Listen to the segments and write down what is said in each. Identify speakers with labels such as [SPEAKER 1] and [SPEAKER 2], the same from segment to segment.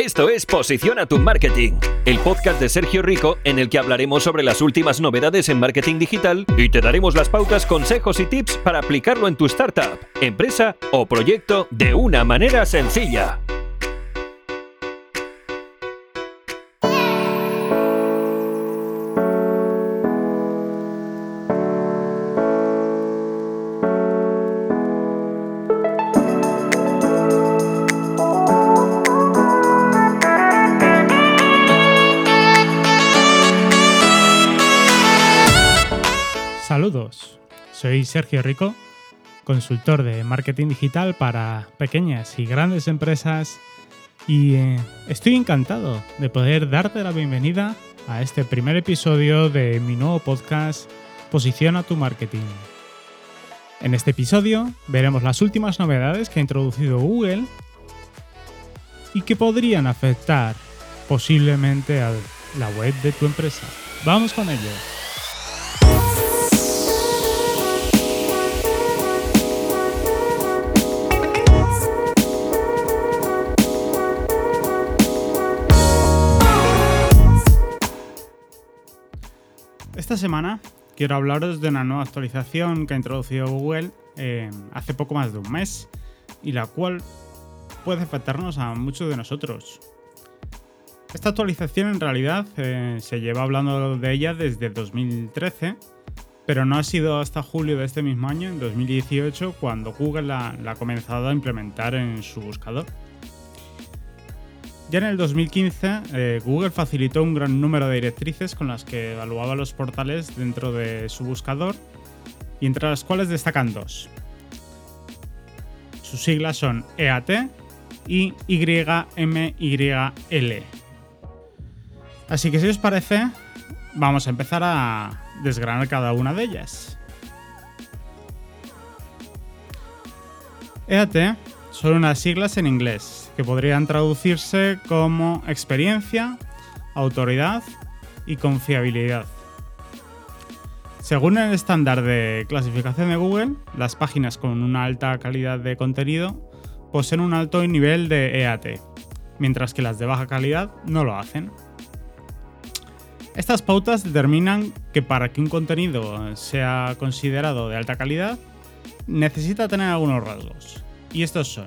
[SPEAKER 1] Esto es Posiciona tu Marketing, el podcast de Sergio Rico en el que hablaremos sobre las últimas novedades en marketing digital y te daremos las pautas, consejos y tips para aplicarlo en tu startup, empresa o proyecto de una manera sencilla.
[SPEAKER 2] Soy Sergio Rico, consultor de marketing digital para pequeñas y grandes empresas y eh, estoy encantado de poder darte la bienvenida a este primer episodio de mi nuevo podcast Posiciona tu marketing. En este episodio veremos las últimas novedades que ha introducido Google y que podrían afectar posiblemente a la web de tu empresa. Vamos con ello. Esta semana quiero hablaros de una nueva actualización que ha introducido Google eh, hace poco más de un mes y la cual puede afectarnos a muchos de nosotros. Esta actualización en realidad eh, se lleva hablando de ella desde 2013, pero no ha sido hasta julio de este mismo año, en 2018, cuando Google la ha comenzado a implementar en su buscador. Ya en el 2015, eh, Google facilitó un gran número de directrices con las que evaluaba los portales dentro de su buscador y entre las cuales destacan dos. Sus siglas son EAT y YMYL. Así que si os parece, vamos a empezar a desgranar cada una de ellas. EAT son unas siglas en inglés que podrían traducirse como experiencia, autoridad y confiabilidad. Según el estándar de clasificación de Google, las páginas con una alta calidad de contenido poseen un alto nivel de EAT, mientras que las de baja calidad no lo hacen. Estas pautas determinan que para que un contenido sea considerado de alta calidad, necesita tener algunos rasgos y estos son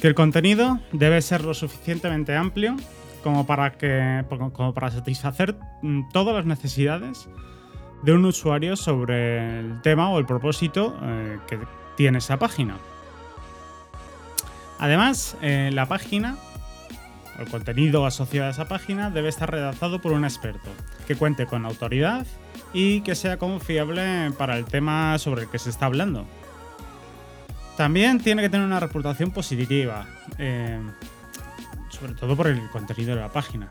[SPEAKER 2] que el contenido debe ser lo suficientemente amplio como para, que, como para satisfacer mm, todas las necesidades de un usuario sobre el tema o el propósito eh, que tiene esa página. Además, eh, la página, el contenido asociado a esa página debe estar redactado por un experto, que cuente con autoridad y que sea confiable para el tema sobre el que se está hablando. También tiene que tener una reputación positiva, eh, sobre todo por el contenido de la página.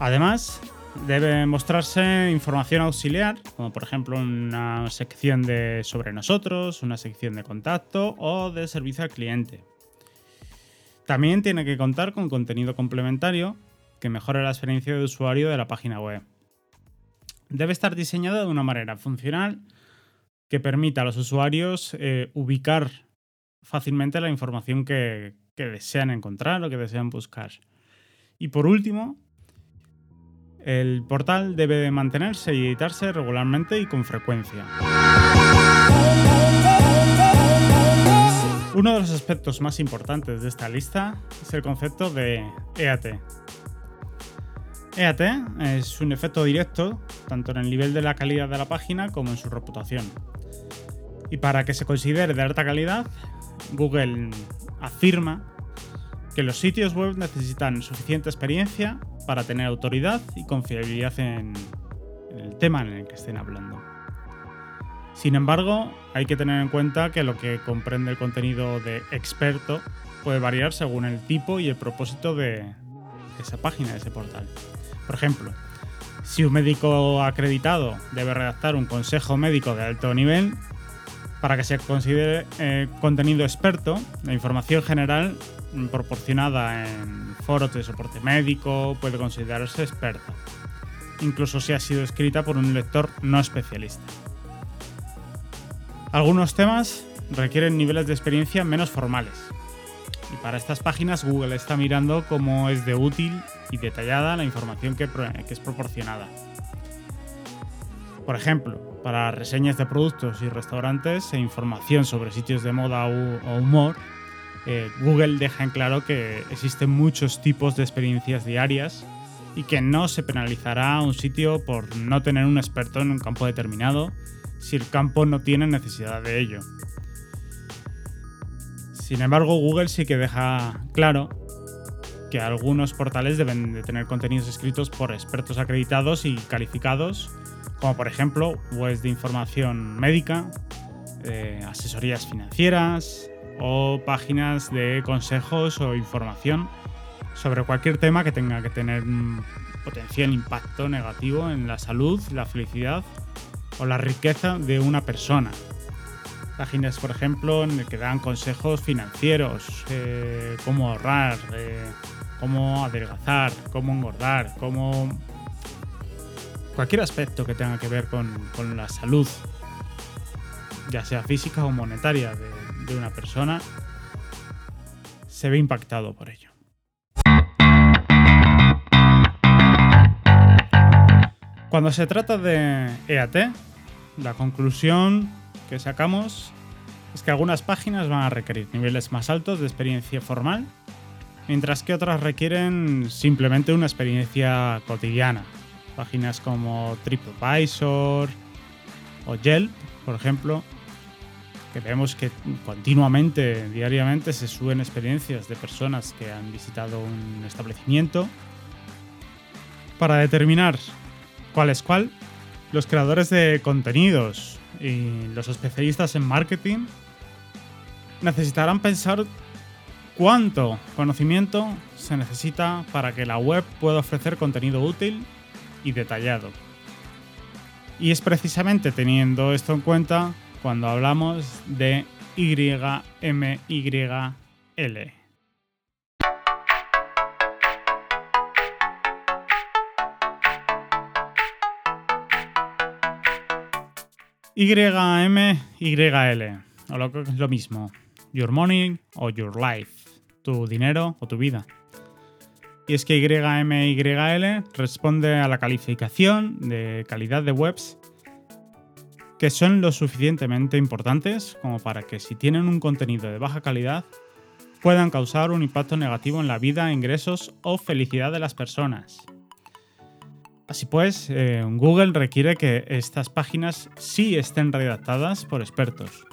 [SPEAKER 2] Además, debe mostrarse información auxiliar, como por ejemplo una sección de sobre nosotros, una sección de contacto o de servicio al cliente. También tiene que contar con contenido complementario que mejore la experiencia de usuario de la página web. Debe estar diseñado de una manera funcional que permita a los usuarios eh, ubicar fácilmente la información que, desean encontrar o que desean buscar. Y por último, el portal debe mantenerse y editarse regularmente y con frecuencia. Uno de los aspectos más importantes de esta lista es el concepto de EAT. EAT es un efecto directo tanto en el nivel de la calidad de la página como en su reputación. Y para que se considere de alta calidad, Google afirma que los sitios web necesitan suficiente experiencia para tener autoridad y confiabilidad en, el tema en el que estén hablando. Sin embargo, hay que tener en cuenta que lo que comprende el contenido de experto puede variar según el tipo y el propósito de esa página, de ese portal. Por ejemplo, si un médico acreditado debe redactar un consejo médico de alto nivel, para que se considere eh, contenido experto, la información general proporcionada en foros de soporte médico puede considerarse experta, incluso si ha sido escrita por un lector no especialista. Algunos temas requieren niveles de experiencia menos formales. Y para estas páginas Google está mirando cómo es de útil y detallada la información que, es proporcionada. Por ejemplo, para reseñas de productos y restaurantes e información sobre sitios de moda o humor, eh, Google deja en claro que existen muchos tipos de experiencias diarias y que no se penalizará un sitio por no tener un experto en un campo determinado si el campo no tiene necesidad de ello. Sin embargo, Google sí que deja claro que algunos portales deben de tener contenidos escritos por expertos acreditados y calificados, como por ejemplo webs de información médica, eh, asesorías financieras o páginas de consejos o información sobre cualquier tema que tenga que tener un potencial impacto negativo en la salud, la felicidad o la riqueza de una persona. Páginas, por ejemplo, en el que dan consejos financieros, eh, cómo ahorrar, eh, cómo adelgazar, cómo engordar, cómo... Cualquier aspecto que tenga que ver con, la salud, ya sea física o monetaria de una persona, se ve impactado por ello. Cuando se trata de EAT, la conclusión que sacamos es que algunas páginas van a requerir niveles más altos de experiencia formal, mientras que otras requieren simplemente una experiencia cotidiana. Páginas como TripAdvisor o Yelp, por ejemplo, que vemos que continuamente, diariamente, se suben experiencias de personas que han visitado un establecimiento. Para determinar cuál es cuál, los creadores de contenidos y los especialistas en marketing necesitarán pensar cuánto conocimiento se necesita para que la web pueda ofrecer contenido útil y detallado. Y es precisamente teniendo esto en cuenta cuando hablamos de YMYL. YMYL, o lo lo mismo, Your Money o Your Life, tu dinero o tu vida. Y es que YMYL responde a la calificación de calidad de webs que son lo suficientemente importantes como para que si tienen un contenido de baja calidad puedan causar un impacto negativo en la vida, ingresos o felicidad de las personas. Así pues, eh, Google requiere que estas páginas sí estén redactadas por expertos.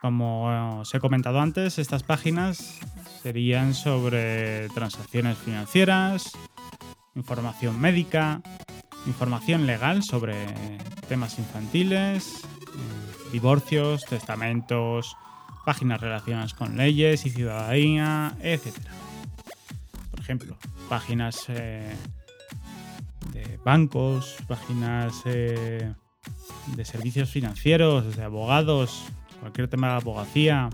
[SPEAKER 2] Como os he comentado antes, estas páginas serían sobre transacciones financieras, información médica, información legal sobre temas infantiles, eh, divorcios, testamentos, páginas relacionadas con leyes y ciudadanía, etc. Por ejemplo, páginas eh, de bancos, páginas eh, de servicios financieros, de abogados, cualquier tema de abogacía,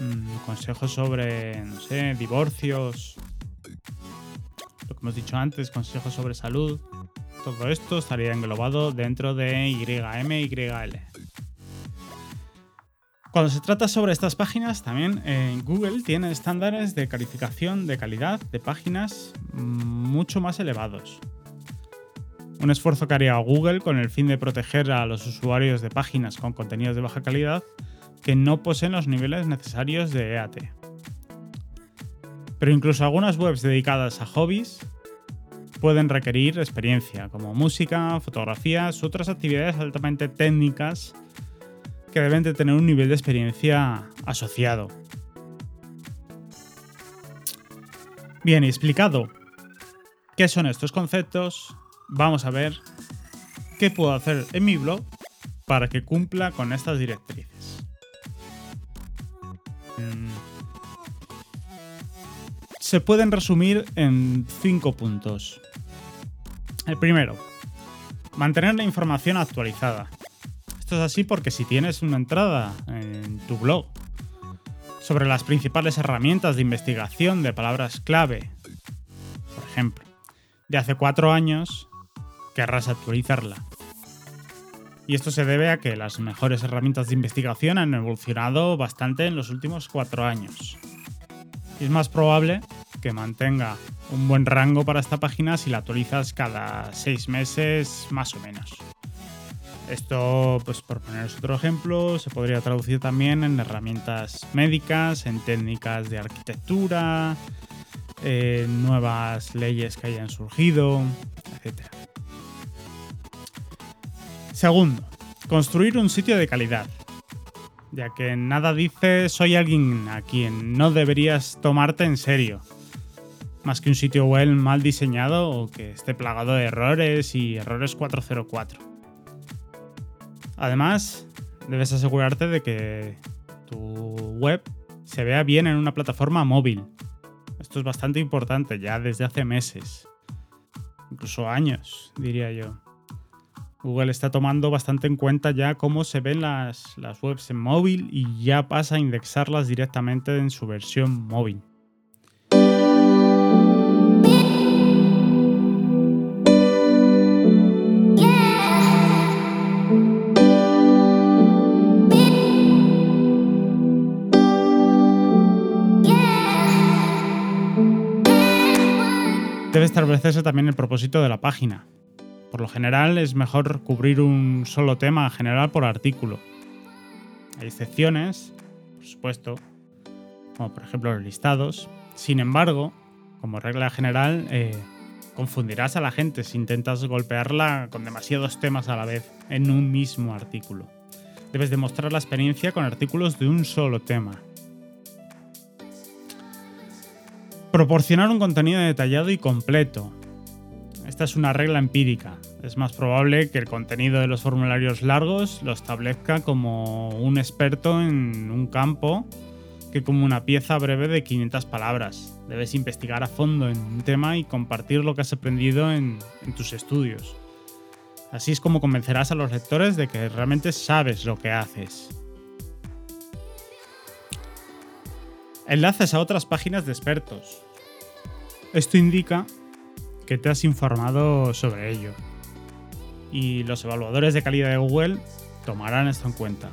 [SPEAKER 2] mm, consejos sobre, no sé, divorcios, lo que hemos dicho antes, consejos sobre salud. Todo esto estaría englobado dentro de YMYL. Cuando se trata sobre estas páginas, también en Google tiene estándares de calificación de calidad de páginas mucho más elevados un esfuerzo que haría Google con el fin de proteger a los usuarios de páginas con contenidos de baja calidad que no poseen los niveles necesarios de EAT. Pero incluso algunas webs dedicadas a hobbies pueden requerir experiencia, como música, fotografías u otras actividades altamente técnicas que deben de tener un nivel de experiencia asociado. Bien, explicado qué son estos conceptos, vamos a ver qué puedo hacer en mi blog para que cumpla con estas directrices. Se pueden resumir en cinco puntos. El primero, mantener la información actualizada. Esto es así porque si tienes una entrada en tu blog sobre las principales herramientas de investigación de palabras clave, por ejemplo, de hace cuatro años, querrás actualizarla. Y esto se debe a que las mejores herramientas de investigación han evolucionado bastante en los últimos cuatro años. Y es más probable que mantenga un buen rango para esta página si la actualizas cada seis meses más o menos. Esto, pues por poneros otro ejemplo, se podría traducir también en herramientas médicas, en técnicas de arquitectura, en nuevas leyes que hayan surgido, etc. Segundo, construir un sitio de calidad. Ya que nada dice soy alguien a quien no deberías tomarte en serio. Más que un sitio web mal diseñado o que esté plagado de errores y errores 404. Además, debes asegurarte de que tu web se vea bien en una plataforma móvil. Esto es bastante importante ya desde hace meses, incluso años, diría yo. Google está tomando bastante en cuenta ya cómo se ven las, las webs en móvil y ya pasa a indexarlas directamente en su versión móvil. Debe establecerse también el propósito de la página. Por lo general es mejor cubrir un solo tema general por artículo. Hay excepciones, por supuesto, como por ejemplo los listados. Sin embargo, como regla general, eh, confundirás a la gente si intentas golpearla con demasiados temas a la vez en un mismo artículo. Debes demostrar la experiencia con artículos de un solo tema. Proporcionar un contenido detallado y completo. Esta es una regla empírica. Es más probable que el contenido de los formularios largos lo establezca como un experto en un campo que como una pieza breve de 500 palabras. Debes investigar a fondo en un tema y compartir lo que has aprendido en, tus estudios. Así es como convencerás a los lectores de que realmente sabes lo que haces. Enlaces a otras páginas de expertos. Esto indica que te has informado sobre ello. Y los evaluadores de calidad de Google tomarán esto en cuenta.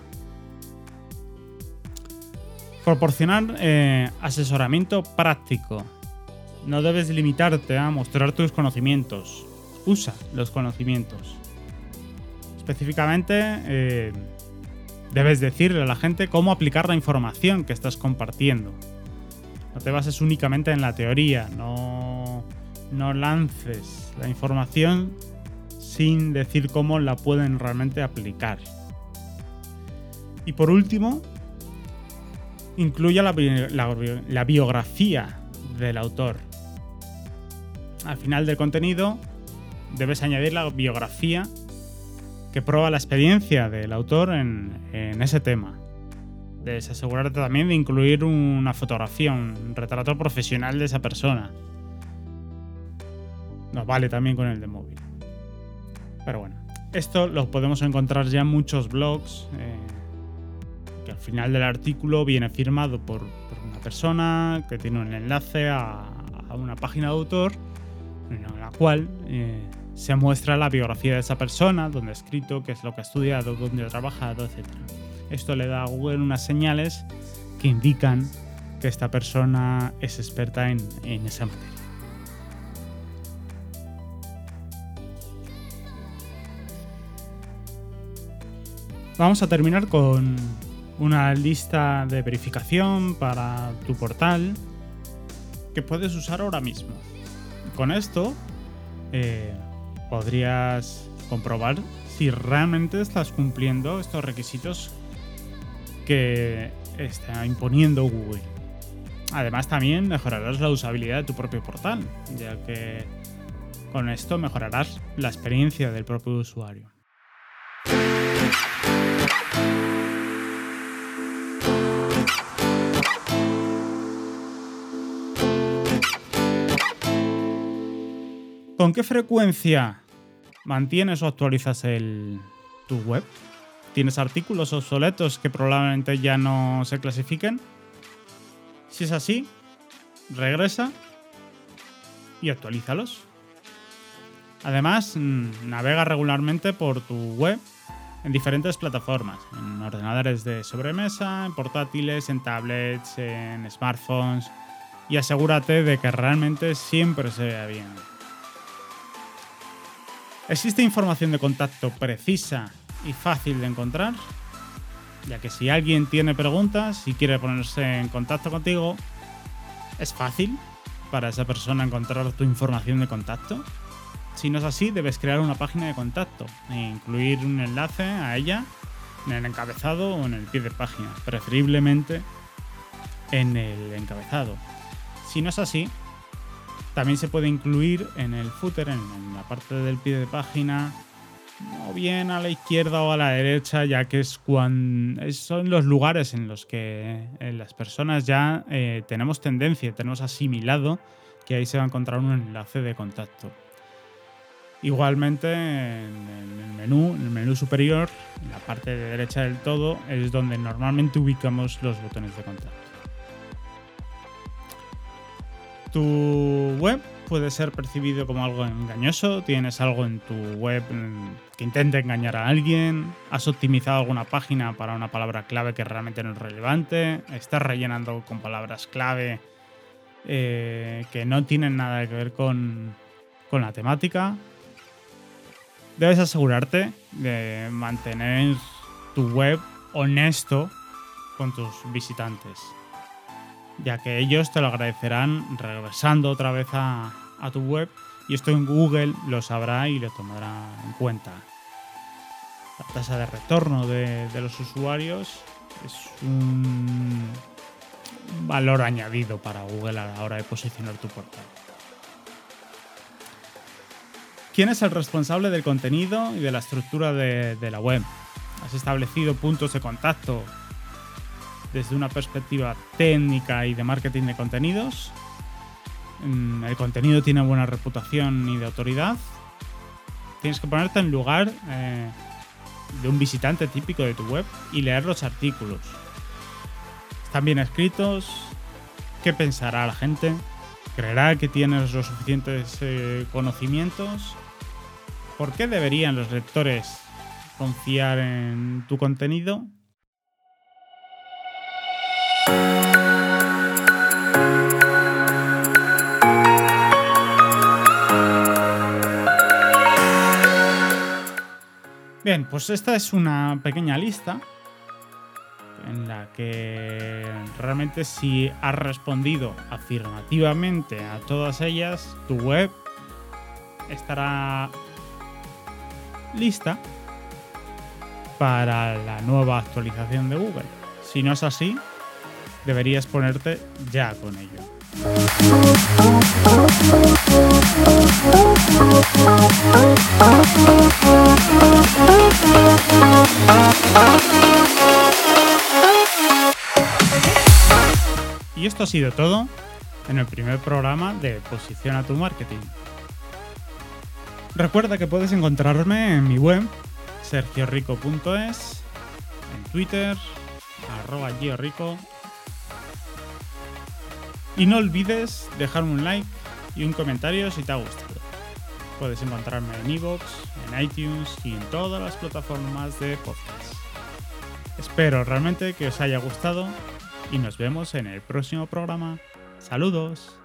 [SPEAKER 2] Proporcionar eh, asesoramiento práctico. No debes limitarte a mostrar tus conocimientos. Usa los conocimientos. Específicamente, eh, debes decirle a la gente cómo aplicar la información que estás compartiendo. No te bases únicamente en la teoría, no, no lances la información sin decir cómo la pueden realmente aplicar. Y por último, incluya la, la, biografía del autor. Al final del contenido debes añadir la biografía que prueba la experiencia del autor en, ese tema. Debes asegurarte también de incluir una fotografía, un retrato profesional de esa persona. Nos vale también con el de móvil. Pero bueno, esto lo podemos encontrar ya en muchos blogs. Eh, que al final del artículo viene firmado por, una persona que tiene un enlace a, una página de autor en la cual eh, se muestra la biografía de esa persona, donde ha escrito, qué es lo que ha estudiado, dónde ha trabajado, etc. Esto le da a Google unas señales que indican que esta persona es experta en, en esa materia. Vamos a terminar con una lista de verificación para tu portal que puedes usar ahora mismo. Con esto eh, podrías comprobar si realmente estás cumpliendo estos requisitos que está imponiendo Google. Además también mejorarás la usabilidad de tu propio portal, ya que con esto mejorarás la experiencia del propio usuario. ¿Con qué frecuencia mantienes o actualizas el, tu web? ¿Tienes artículos obsoletos que probablemente ya no se clasifiquen? Si es así, regresa y actualízalos. Además, mm, navega regularmente por tu web en diferentes plataformas, en ordenadores de sobremesa, en portátiles, en tablets, en smartphones y asegúrate de que realmente siempre se vea bien. ¿Existe información de contacto precisa y fácil de encontrar? Ya que si alguien tiene preguntas y quiere ponerse en contacto contigo, es fácil para esa persona encontrar tu información de contacto. Si no es así, debes crear una página de contacto e incluir un enlace a ella en el encabezado o en el pie de página, preferiblemente en el encabezado. Si no es así, también se puede incluir en el footer, en la parte del pie de página, o bien a la izquierda o a la derecha, ya que son los lugares en los que las personas ya eh, tenemos tendencia, tenemos asimilado que ahí se va a encontrar un enlace de contacto. Igualmente en el menú, en el menú superior, en la parte de derecha del todo, es donde normalmente ubicamos los botones de contacto. Tu web puede ser percibido como algo engañoso, tienes algo en tu web que intente engañar a alguien, has optimizado alguna página para una palabra clave que realmente no es relevante, estás rellenando con palabras clave eh, que no tienen nada que ver con, con la temática. Debes asegurarte de mantener tu web honesto con tus visitantes ya que ellos te lo agradecerán regresando otra vez a, tu web y esto en Google lo sabrá y lo tomará en cuenta. La tasa de retorno de, los usuarios es un valor añadido para Google a la hora de posicionar tu portal. ¿Quién es el responsable del contenido y de la estructura de la web? ¿Has establecido puntos de contacto desde una perspectiva técnica y de marketing de contenidos. Mm, el contenido tiene buena reputación y de autoridad. Tienes que ponerte en lugar eh, de un visitante típico de tu web y leer los artículos. ¿Están bien escritos? ¿Qué pensará la gente? ¿Creerá que tienes los suficientes eh, conocimientos? ¿Por qué deberían los lectores confiar en tu contenido? Bien, pues esta es una pequeña lista en la que realmente si has respondido afirmativamente a todas ellas, tu web estará lista para la nueva actualización de Google. Si no es así, deberías ponerte ya con ello. Esto ha sido todo en el primer programa de Posiciona tu Marketing. Recuerda que puedes encontrarme en mi web sergiorico.es, en Twitter, arroba giorico y no olvides dejarme un like y un comentario si te ha gustado. Puedes encontrarme en iVoox, en iTunes y en todas las plataformas de podcast. Espero realmente que os haya gustado y nos vemos en el próximo programa. Saludos.